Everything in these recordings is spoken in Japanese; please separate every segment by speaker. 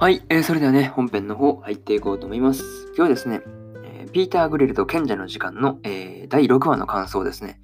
Speaker 1: はい、えー、それではね、本編の方入っていこうと思います。今日はですね、えー、ピーター・グリルと賢者の時間の、えー、第6話の感想をですね、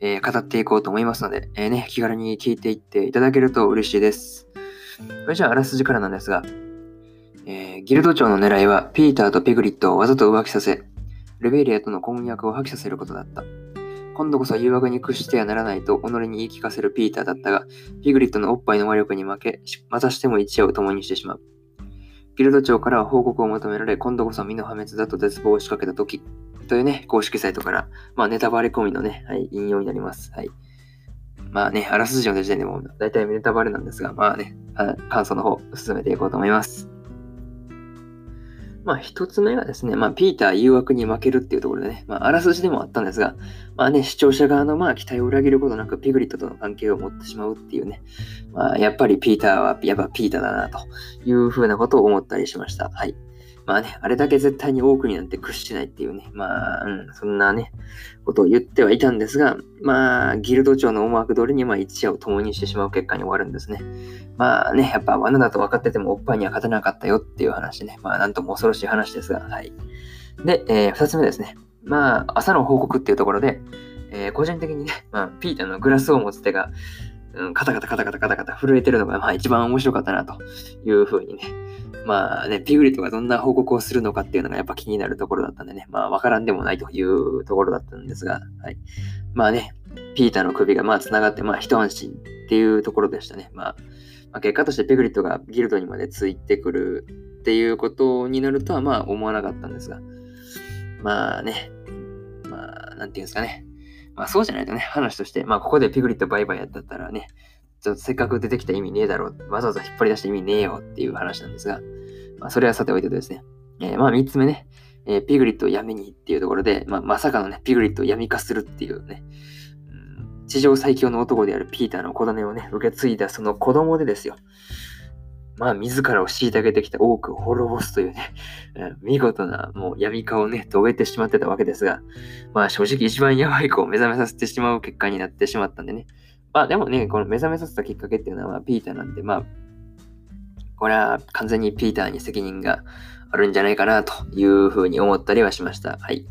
Speaker 1: えー、語っていこうと思いますので、えー、ね、気軽に聞いていっていただけると嬉しいです。それじゃあ、あらすじからなんですが、えー、ギルド長の狙いは、ピーターとピグリットをわざと浮気させ、レベリアとの婚約を破棄させることだった。今度こそ誘惑に屈してはならないと己に言い聞かせるピーターだったが、ピグリットのおっぱいの魔力に負け、またしても一夜を共にしてしまう。ギルド長からは報告を求められ、今度こそ身の破滅だと絶望を仕掛けた時というね、公式サイトから、まあ、ネタバレ込みのね、はい、引用になります。はい。まあね、あらすじの時点でも大体ネタバレなんですが、まあね、感想の方進めていこうと思います。まあ、一つ目がですね、まあ、ピーター誘惑に負けるっていうところでね、まあ、あらすじでもあったんですが、まあね、視聴者側のまあ期待を裏切ることなくピグリットとの関係を持ってしまうっていうね、まあ、やっぱりピーターはやっぱピーターだなというふうなことを思ったりしました。はい。まあね、あれだけ絶対に多くになんて屈しないっていうね、まあ、うん、そんなね、ことを言ってはいたんですが、まあ、ギルド長の思惑通りに、まあ、一夜を共にしてしまう結果に終わるんですね。まあね、やっぱ罠だと分かっててもおっぱいには勝てなかったよっていう話ね。まあ、なんとも恐ろしい話ですが、はい。で、えー、二つ目ですね。まあ、朝の報告っていうところで、えー、個人的にね、まあ、ピーターのグラスを持つ手が、うん、カタカタカタカタカタカタ震えてるのが、まあ一番面白かったなというふうにね。まあね、ピグリットがどんな報告をするのかっていうのがやっぱ気になるところだったんでね。まあわからんでもないというところだったんですが、はい。まあね、ピーターの首がまあ繋がって、まあ一安心っていうところでしたね。まあ、まあ、結果としてピグリットがギルドにまでついてくるっていうことになるとはまあ思わなかったんですが、まあね、まあ、なんていうんですかね。まあそうじゃないとね、話として、まあここでピグリットバイバイやったらね、ちょっとせっかく出てきた意味ねえだろう、わざわざ引っ張り出した意味ねえよっていう話なんですが、まあそれはさておいてですね、えー、まあ三つ目ね、えー、ピグリットを闇にっていうところで、まあまさかのね、ピグリットを闇化するっていうね、地上最強の男であるピーターの子種をね、受け継いだその子供でですよ。まあ、自らを虐げてきた多くを滅ぼすというね、見事なもう闇化をね、遂げてしまってたわけですが、まあ正直一番やばい子を目覚めさせてしまう結果になってしまったんでね。まあでもね、この目覚めさせたきっかけっていうのはピーターなんで、まあ、これは完全にピーターに責任があるんじゃないかなというふうに思ったりはしました。はい。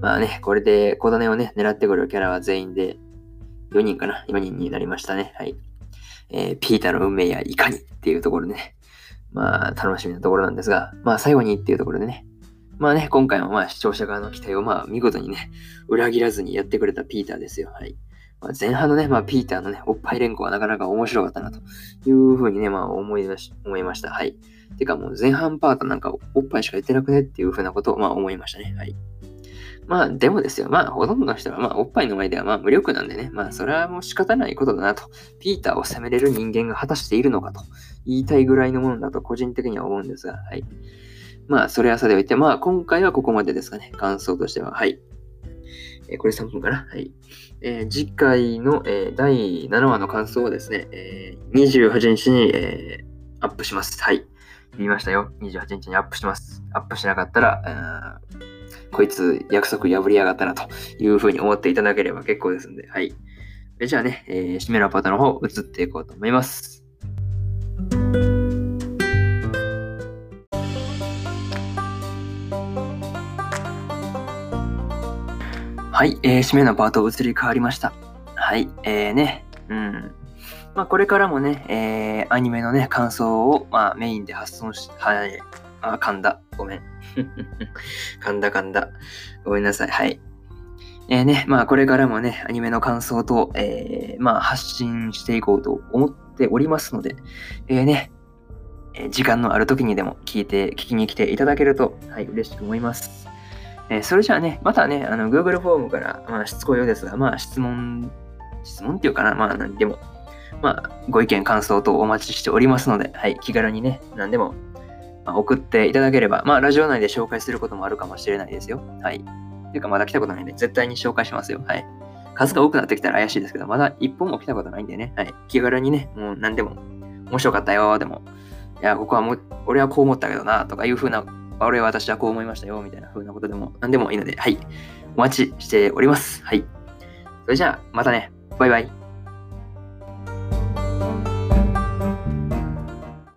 Speaker 1: まあね、これで小種をね、狙ってくるキャラは全員で4人かな ?4 人になりましたね。はい。えー、ピーターの運命やいかにっていうところでね、まあ、楽しみなところなんですが、まあ、最後にっていうところでね、まあね、今回もまあ、視聴者側の期待をまあ、見事にね、裏切らずにやってくれたピーターですよ。はい。まあ、前半のね、まあ、ピーターのね、おっぱい連行はなかなか面白かったなというふうにね、まあ、思いまし、思いました。はい。てかもう前半パートなんかおっぱいしか言ってなくね？っていうふうなことをまあ思いましたね。はい。まあでもですよ。まあほとんどの人はまあおっぱいの前ではまあ無力なんでね。まあそれはもう仕方ないことだなと。ピーターを責めれる人間が果たしているのかと言いたいぐらいのものだと個人的には思うんですが。はい。まあそれはさておいて、まあ今回はここまでですかね。感想としては。はい。え、これ3分かな？はい。えー、次回の、えー、第7話の感想をですね、えー、28日に、え、アップします。はい。言いましたよ。28日にアップします。アップしなかったら、こいつ約束破りやがったなというふうに思っていただければ結構ですんで、はい。じゃあね、えー、締めのパートの方移っていこうと思います。はい、えー、締めのパート移り変わりました。はい、えーね、うん。まあ、これからもね、えー、アニメのね、感想を、まあ、メインで発送し、はい、あ、噛んだ。ごめん。噛んだ噛んだ。ごめんなさい。はい。えー、ね、まあ、これからもね、アニメの感想と、えー、まあ、発信していこうと思っておりますので、えー、ね、え時間のある時にでも聞いて、聞きに来ていただけると、はい、嬉しく思います。えそれじゃあね、またね、あの、Google フォームから、まあ、しつこいようですが、まあ、質問、質問っていうかな、まあ、何でも、まあ、ご意見、感想等お待ちしておりますので、はい、気軽にね、何でも、まあ、送っていただければ、まあ、ラジオ内で紹介することもあるかもしれないですよ。はい。ていうか、まだ来たことないんで、絶対に紹介しますよ。はい。数が多くなってきたら怪しいですけど、まだ一本も来たことないんでね、はい。気軽にね、もう何でも、面白かったよ、でも、いや、ここはもう、俺はこう思ったけどな、とかいう風な、俺は私はこう思いましたよ、みたいな風なことでも、何でもいいので、はい。お待ちしております。はい。それじゃあ、またね。バイバイ。